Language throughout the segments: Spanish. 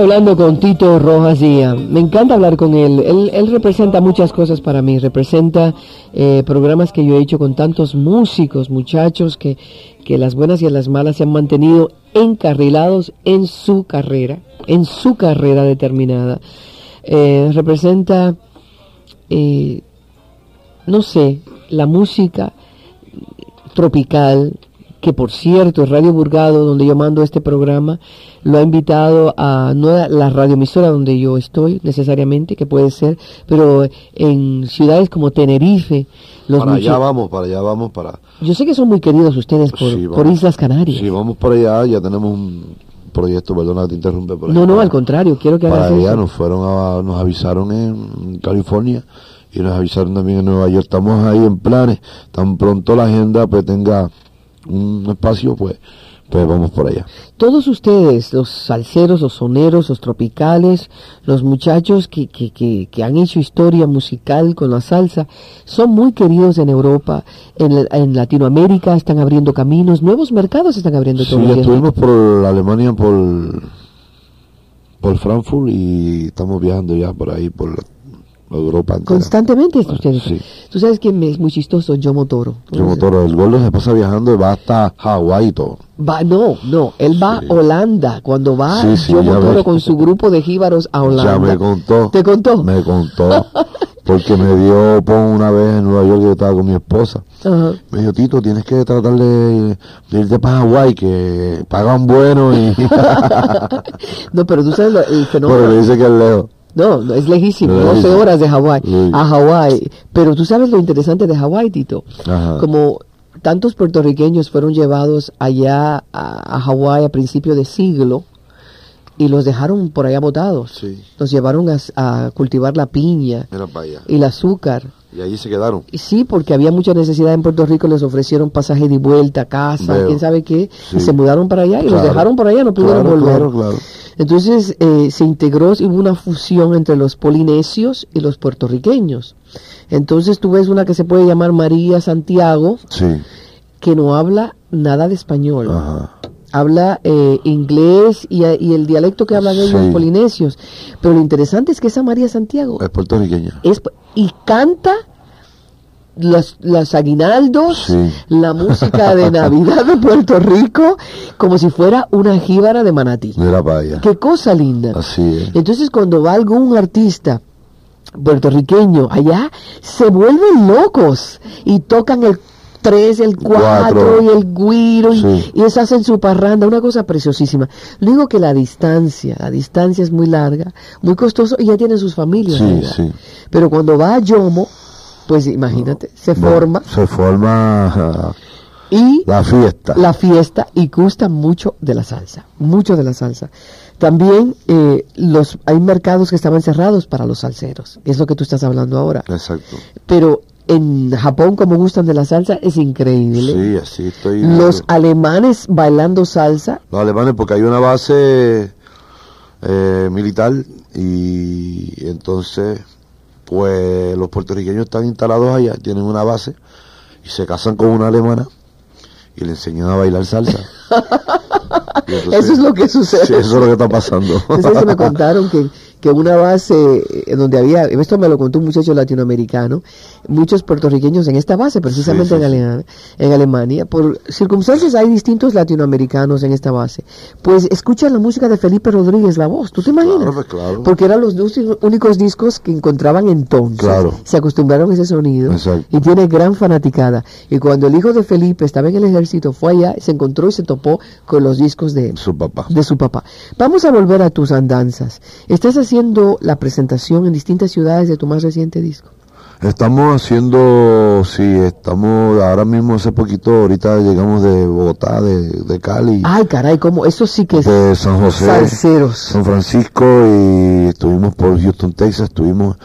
Hablando con Tito Rojas Díaz. Me encanta hablar con él. él. representa muchas cosas para mí. Representa eh, programas que yo he hecho con tantos músicos, muchachos, que, que las buenas y las malas se han mantenido encarrilados en su carrera, en su carrera determinada. Eh, representa, eh, no sé, la música tropical, que por cierto, Radio Burgado, donde yo mando este programa, lo ha invitado a, no a la radioemisora donde yo estoy necesariamente, que puede ser, pero en ciudades como Tenerife. Los para allá vamos, para allá vamos, para... Yo sé que son muy queridos ustedes por, por Islas Canarias. Sí, vamos por allá, ya tenemos un proyecto, perdona te interrumpe. Por no, no, al contrario, quiero que Para allá nos fueron a, nos avisaron en California y nos avisaron también en Nueva York. Estamos ahí en planes, tan pronto la agenda pues tenga un espacio, pues, pues vamos por allá. Todos ustedes, los salseros, los soneros, los tropicales, los muchachos que, que, que, han hecho historia musical con la salsa, son muy queridos en Europa, en, en Latinoamérica están abriendo caminos, nuevos mercados están abriendo sí, estuvimos por Alemania, por, por Frankfurt y estamos viajando ya por ahí, por Europa Constantemente ustedes. Tú sabes que es muy chistoso, Yo Motoro. Yo Motoro, el gordo se pasa viajando y va hasta Hawái y todo. Va, no, no, él va a Holanda. Cuando va Yo Motoro con su grupo de jíbaros a Holanda. Ya me contó. ¿Te contó? Me contó. Porque me dio pon una vez en Nueva York, yo estaba con mi esposa. Me dijo, Tito, tienes que tratar de, irte para Hawái, que pagan bueno y... no, pero tú sabes el fenómeno. Pero le dice que es lejos. No, es lejísimo, 12 horas de Hawái a Hawái. Pero tú sabes lo interesante de Hawái, Tito. Como tantos puertorriqueños fueron llevados allá a, Hawái a principio de siglo y los dejaron por allá botados. Los llevaron a, cultivar la piña y el azúcar. Y allí se quedaron. Sí, porque había mucha necesidad en Puerto Rico, les ofrecieron pasaje de vuelta, casa, quién sabe qué, y se mudaron para allá y los dejaron por allá, no pudieron volver. Entonces eh, se integró y hubo una fusión entre los polinesios y los puertorriqueños. Entonces tú ves una que se puede llamar María Santiago, que no habla nada de español. Habla eh, inglés y, el dialecto que hablan ellos los polinesios. Pero lo interesante es que esa María Santiago es puertorriqueña. Es, y canta los, aguinaldos, la música de Navidad de Puerto Rico, como si fuera una jíbara de manatí. Qué cosa linda. Así Entonces cuando va algún artista puertorriqueño allá, se vuelven locos y tocan el 3, el 4 y el guiro y, y eso hacen su parranda, una cosa preciosísima. Lo digo que la distancia, la distancia es muy larga, muy costoso y ya tienen sus familias. Pero cuando va a Yomo, pues imagínate, se forma. Se forma y la fiesta. La fiesta y gusta mucho de la salsa, mucho de la salsa. También eh, los hay mercados que estaban cerrados para los salseros, es lo que tú estás hablando ahora. Exacto. Pero en Japón como gustan de la salsa es increíble. Sí, así estoy. Los alemanes bailando salsa. Los alemanes porque hay una base eh, militar y entonces pues los puertorriqueños están instalados allá, tienen una base y se casan con una alemana y le enseñan a bailar salsa. eso es lo que sucede. Sí, eso es lo que está pasando. Entonces me contaron que que una base en donde había, esto me lo contó un muchacho latinoamericano, muchos puertorriqueños en esta base, precisamente En, en, Alemania. Por circunstancias hay distintos latinoamericanos en esta base. Pues escuchan la música de Felipe Rodríguez, la voz, ¿tú te imaginas? Claro, claro. Porque eran los dos únicos discos que encontraban entonces. Claro. Se acostumbraron a ese sonido. Y tiene gran fanaticada. Y cuando el hijo de Felipe estaba en el ejército, fue allá, se encontró y se topó con los discos de su papá. De su papá. Vamos a volver a tus andanzas. Estás haciendo la presentación en distintas ciudades de tu más reciente disco? Estamos haciendo, sí, estamos ahora mismo hace poquito, ahorita llegamos de Bogotá, de, Cali. Ay, caray, ¿cómo? Eso sí que es. De San José. San Francisco y estuvimos por Houston, Texas, estuvimos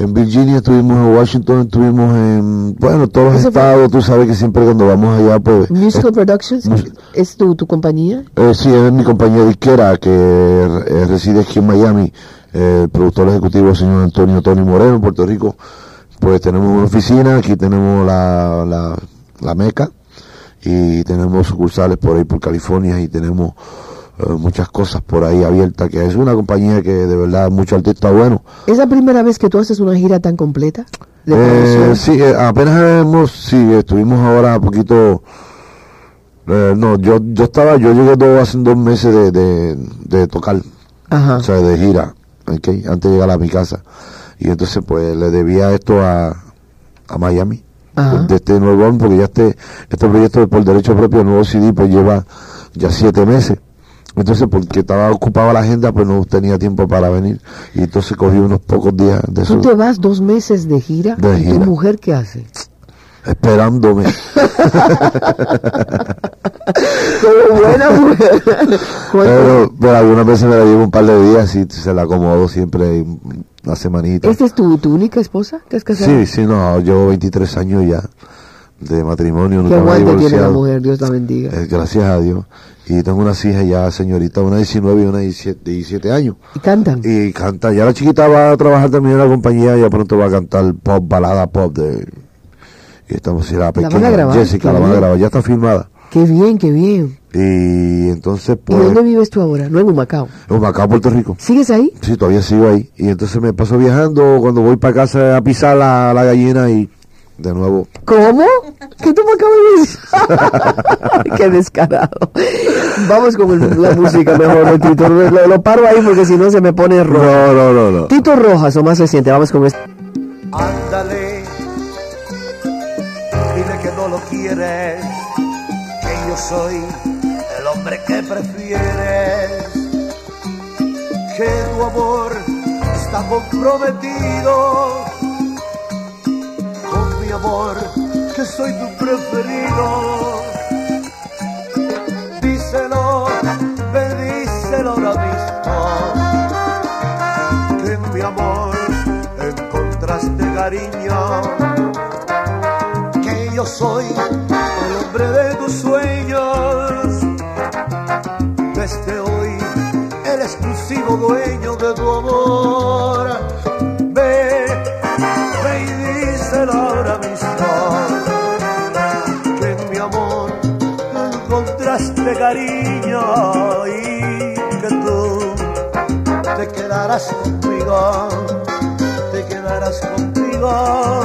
en Virginia, estuvimos en Washington, estuvimos en, bueno, todos los estados, tú sabes que siempre cuando vamos allá, pues... Musical Productions, mus- ¿es tu, tu compañía? Eh, sí, es mi compañía disquera que eh, reside aquí en Miami, eh, el productor ejecutivo señor Antonio Tony Moreno en Puerto Rico. Pues tenemos una oficina, aquí tenemos la, la, la Meca y tenemos sucursales por ahí por California y tenemos muchas cosas por ahí abiertas, que es una compañía que de verdad muchos artistas buenos. ¿Es la primera vez que tú haces una gira tan completa? De Eh, sí, eh, apenas hemos, sí, estuvimos ahora poquito, eh, no, yo, yo estaba, yo llegué dos, hace dos meses de, de, de tocar, Ajá. o sea, de gira, antes de llegar a mi casa. Y entonces pues le debía esto a, a Miami, Ajá. de este nuevo álbum, porque ya este, este proyecto por derecho propio, el nuevo CD, pues lleva ya siete meses. Entonces, porque estaba ocupada la agenda, pues no tenía tiempo para venir. Y entonces cogí unos pocos días de Tú eso, te vas dos meses de gira. De ¿Y tu mujer qué hace? esperándome. Como buena mujer. Pero, pero algunas veces me la llevo un par de días y se la acomodo siempre una semanita. ¿Esta es tu, tu única esposa? ¿Te has casado? Sí, sí, no, llevo 23 años ya de matrimonio, Qué nunca me he tiene la mujer, Dios la bendiga. Eh, gracias a Dios. Y tengo unas hijas ya, señorita, una de 19 y una de 17, 17 años. ¿Y cantan? Y canta, ya la chiquita va a trabajar también en la compañía, ya pronto va a cantar pop, balada pop de... Y estamos si la van a pequeña, grabar? Jessica, Qué la van a grabar, ya está filmada. Qué bien, qué bien. Y entonces, ¿Y pues, dónde vives tú ahora? No en Humacao. en Humacao, Puerto Rico. ¿Sigues ahí? Sí, todavía sigo ahí. Y entonces me paso viajando cuando voy para casa a pisar la, la gallina y de nuevo. ¿Cómo? ¿Qué tú me acabas de decir? Qué descarado. Vamos con el- la música mejor de Tito. Lo, lo paro ahí porque si no se me pone rojo. No, no, no, no. Tito Rojas, o más reciente, vamos con esto. Ándale, dile que no lo quieres, que yo soy el hombre que prefieres, que tu amor está comprometido mi amor, que soy tu preferido. Díselo, ve, díselo ahora mismo que en mi amor encontraste cariño, que yo soy el hombre de tus sueños, desde hoy el exclusivo dueño de tu amor. Encontraste cariño y que tú te quedarás conmigo, te quedarás conmigo,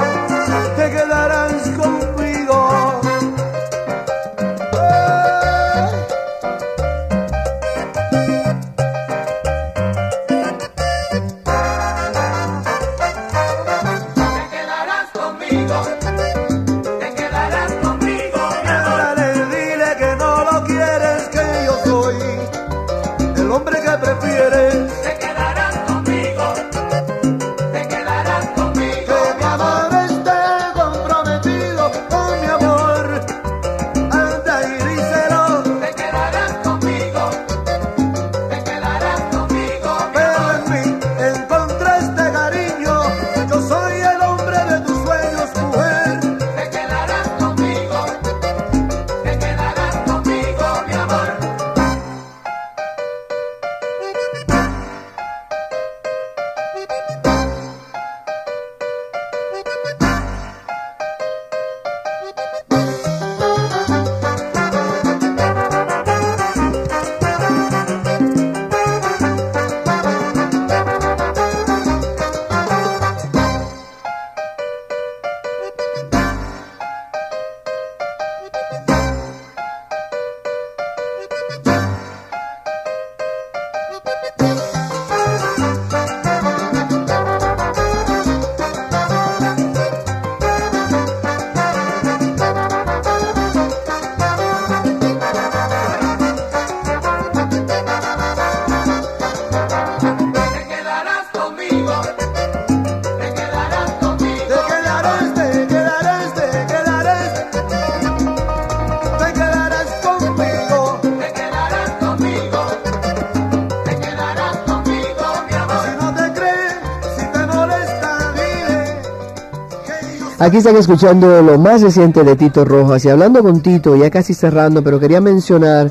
Aquí están escuchando lo más reciente de Tito Rojas y hablando con Tito, ya casi cerrando, pero quería mencionar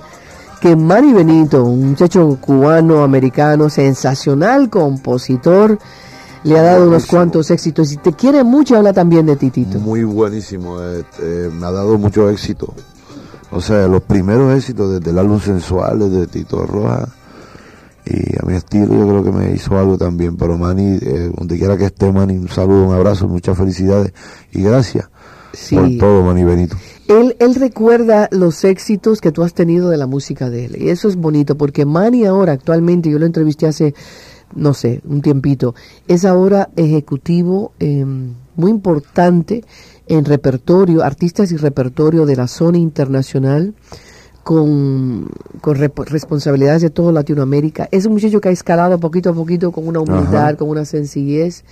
que Manny Benito, un muchacho cubano, americano, sensacional compositor, le ha dado unos cuantos éxitos y te quiere mucho, habla también de ti, Tito. Muy buenísimo, eh, eh, me ha dado mucho éxito. O sea, los primeros éxitos desde el álbum sensual, desde Tito Rojas, y a mi estilo yo creo que me hizo algo también. Pero Manny, eh, donde quiera que esté, Manny, un saludo, un abrazo, muchas felicidades y gracias Sí. por todo, Manny Benito. Él, él recuerda los éxitos que tú has tenido de la música de él. Y eso es bonito, porque Manny ahora, actualmente, yo lo entrevisté hace, no sé, un tiempito, es ahora ejecutivo eh, muy importante en repertorio, artistas y repertorio de la zona internacional, con, con responsabilidades de toda Latinoamérica. Es un muchacho que ha escalado poquito a poquito con una humildad, Ajá. con una sencillez.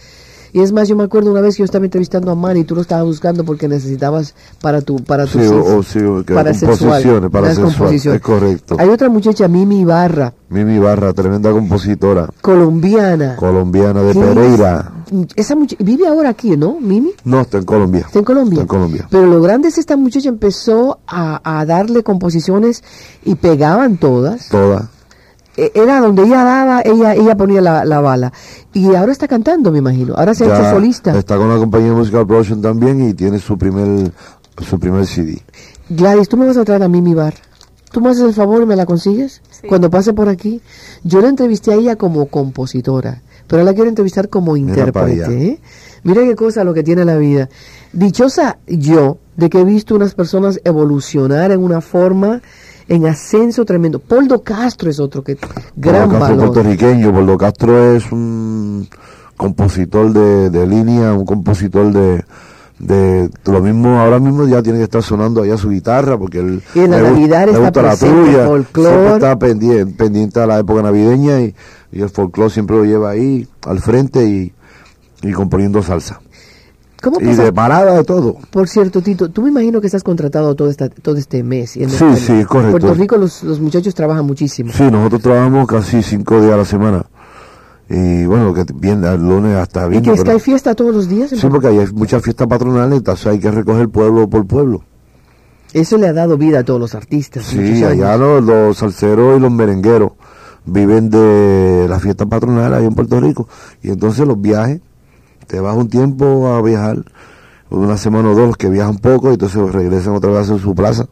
Y es más, yo me acuerdo una vez que yo estaba entrevistando a Manny y tú lo estabas buscando porque necesitabas para tu para tu Sí, o, o sí, o que para composiciones, para composiciones. es correcto. Hay otra muchacha, Mimi Ibarra, Mimi Barra, tremenda compositora, colombiana. colombiana de ¿Qué es? Pereira. Esa vive ahora aquí, ¿no? Mimi. No, está en Colombia. Está en Colombia. Está en Colombia. Pero lo grande es que esta muchacha empezó a, a darle composiciones y pegaban todas. Toda. E- Era donde ella daba, ella ella ponía la, la bala. Y ahora está cantando, me imagino. Ahora se ha hecho solista. Está con la compañía Musical Production también y tiene su primer su primer CD. Gladys, tú me vas a traer a Mimi Bar. ¿Tú me haces el favor y me la consigues? Cuando pase por aquí. Yo la entrevisté a ella como compositora, pero la quiero entrevistar como intérprete. ¿eh? Mira qué cosa lo que tiene la vida. Dichosa yo de que he visto unas personas evolucionar en una forma, en ascenso tremendo. Poldo Castro es otro que gran Poldo Castro valor. puertorriqueño. Poldo Castro es un compositor de, de línea, un compositor de, de lo mismo, ahora mismo ya tiene que estar sonando allá su guitarra porque él Y en la le Navidad le está la tuya, folclor. siempre está pendiente, pendiente a la época navideña y, y el folclore siempre lo lleva ahí al frente y, y componiendo salsa. ¿Cómo Y de parada de todo. Por cierto, Tito, tú me imagino que estás contratado todo, esta, todo este mes. Y en Sí, en sí, correcto. Puerto Rico los, los muchachos trabajan muchísimo. Sí, nosotros trabajamos casi cinco días a la semana. Y bueno, que viene al lunes hasta ¿Y viernes. que es que hay fiesta todos los días? en Sí, porque hay muchas fiestas patronales, entonces hay que recoger pueblo por pueblo. Eso le ha dado vida a todos los artistas. Sí, allá los, los salseros y los merengueros viven de las fiestas patronales ahí en Puerto Rico. Y entonces los viajes, te vas un tiempo a viajar, una semana o dos, los que viajan poco, y entonces regresan otra vez a su plaza.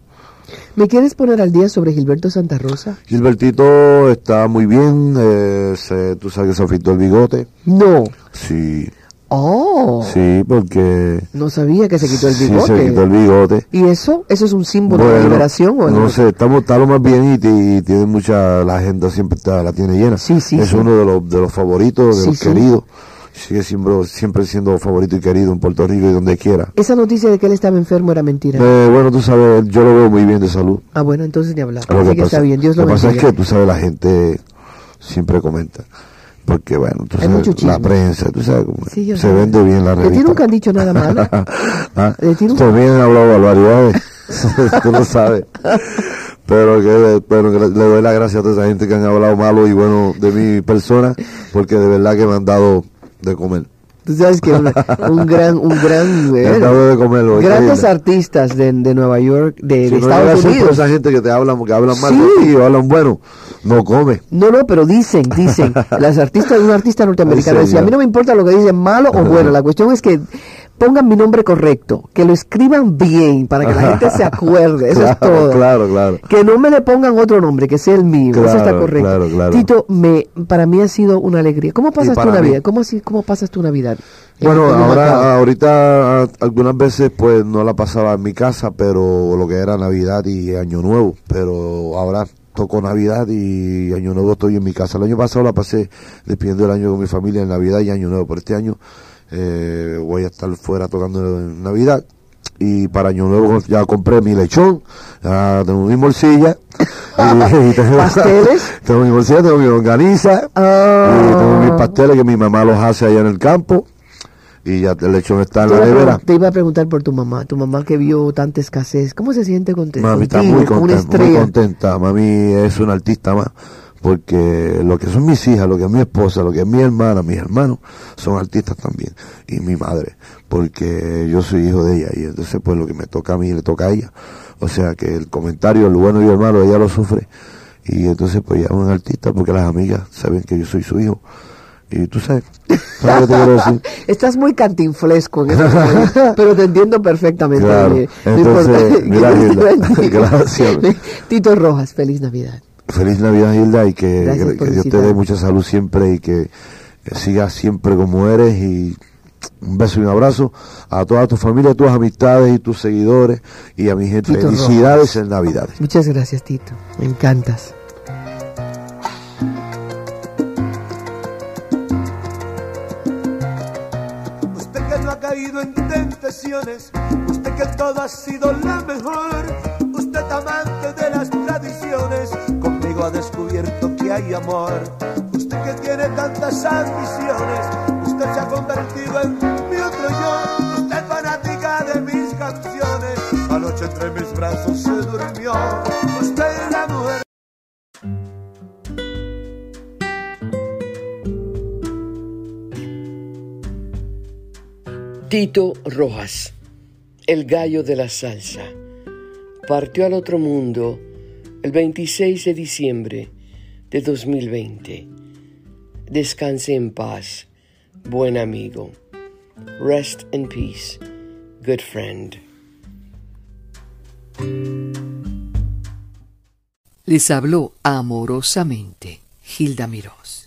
¿Me quieres poner al día sobre Gilberto Santa Rosa? Gilbertito está muy bien, eh, se- tú sabes que se afeitó el bigote. No. Sí, Oh. sí, porque... No sabía que se quitó el Sí, bigote. se quitó el bigote. ¿Y eso? ¿Eso es un símbolo de liberación? ¿o no sé, estamos, está lo más bien y, ti- y tiene mucha, la agenda siempre está, la tiene llena. Sí, sí, Es sí. uno de los, de los favoritos, de Sí, los sí. queridos. Sigue siempre, siempre siendo favorito y querido en Puerto Rico y donde quiera. Esa noticia de que él estaba enfermo era mentira. Eh, bueno, tú sabes, yo lo veo muy bien de salud. Ah, bueno, entonces ni hablar. Lo Así que que está pasa, bien, Dios lo lo pasa es que tú sabes, la gente siempre comenta. Porque bueno, tú Hay sabes, la prensa, tú sabes Sí, se vende bien la De ti revista. nunca han dicho nada malo. ¿Ah? De ti nunca- También han hablado barbaridades, tú lo sabes. Pero que, pero que le, le doy las gracias a toda esa gente que han hablado malo y bueno de mi persona, porque de verdad que me han dado de comer. Tú sabes que una- un gran, un gran, de comer. lo grandes increíble. artistas de, de Nueva York, de, Si de no Estados Unidos. esa gente que te hablan, que hablan mal Sí. hablan bueno, no come. No, no, pero dicen, dicen, las artistas, un artista norteamericano decía, a mí no me importa lo que dicen malo o bueno, la cuestión es que pongan mi nombre correcto, que lo escriban bien para que la gente se acuerde, eso es todo. Claro, claro. Que no me le pongan otro nombre, que sea el mío, eso está correcto. claro, claro. Tito, me, para mí ha sido una alegría. ¿Cómo pasas tu. Navidad? ¿Cómo, así, ¿Cómo pasas tu Navidad? En- Bueno, ahora, ahorita, algunas veces pues no la pasaba en mi casa, pero lo que era Navidad y Año Nuevo, pero ahora tocó Navidad y Año Nuevo estoy en mi casa. El año pasado la pasé despidiendo el año con mi familia en Navidad y Año Nuevo, pero este año eh, voy a estar fuera tocando en Navidad y para Año Nuevo ya compré mi lechón, ya tengo mi morcilla, y, y tengo, ¿Pasteles? tengo mi morcilla, tengo mi longaniza, Ah. y tengo mis pasteles que mi mamá los hace allá en el campo y ya el lechón está en la nevera. te iba a preguntar por tu mamá, tu mamá que vio tanta escasez, ¿cómo se siente contenta? Mami está muy contenta, muy contenta. Mami es una artista más. Porque lo que son mis hijas, lo que es mi esposa, lo que es mi hermana, mis hermanos, son artistas también, y mi madre, porque yo soy hijo de ella, y entonces pues lo que me toca a mí le toca a ella. O sea que el comentario, lo bueno y lo malo, ella lo sufre, y entonces pues ella es un artista porque las amigas saben que yo soy su hijo. Y tú sabes, ¿sabes qué te quiero decir? Estás muy cantinflesco en eso, pero te entiendo perfectamente. Claro. Entonces, mira, gracias. Tito Rojas, feliz Navidad. Feliz Navidad, Hilda, y que, Dios te dé mucha salud siempre y que sigas siempre como eres y un beso y un abrazo a toda tu familia, a tus amistades y tus seguidores y a mi gente. Tito Felicidades en Navidades. Muchas gracias, Tito. Me encantas. Usted que no ha caído en tentaciones, usted que todo ha sido la mejor, usted amante de las ha descubierto que hay amor. Usted que tiene tantas ambiciones, usted se ha convertido en mi otro yo, usted fanática de mis canciones, anoche entre mis brazos se durmió, usted es la mujer. Tito Rojas, el gallo de la salsa, partió al otro mundo el 26 de diciembre de 2020. Descanse en paz, buen amigo. Rest in peace, good friend. Les habló amorosamente Hilda Mirós.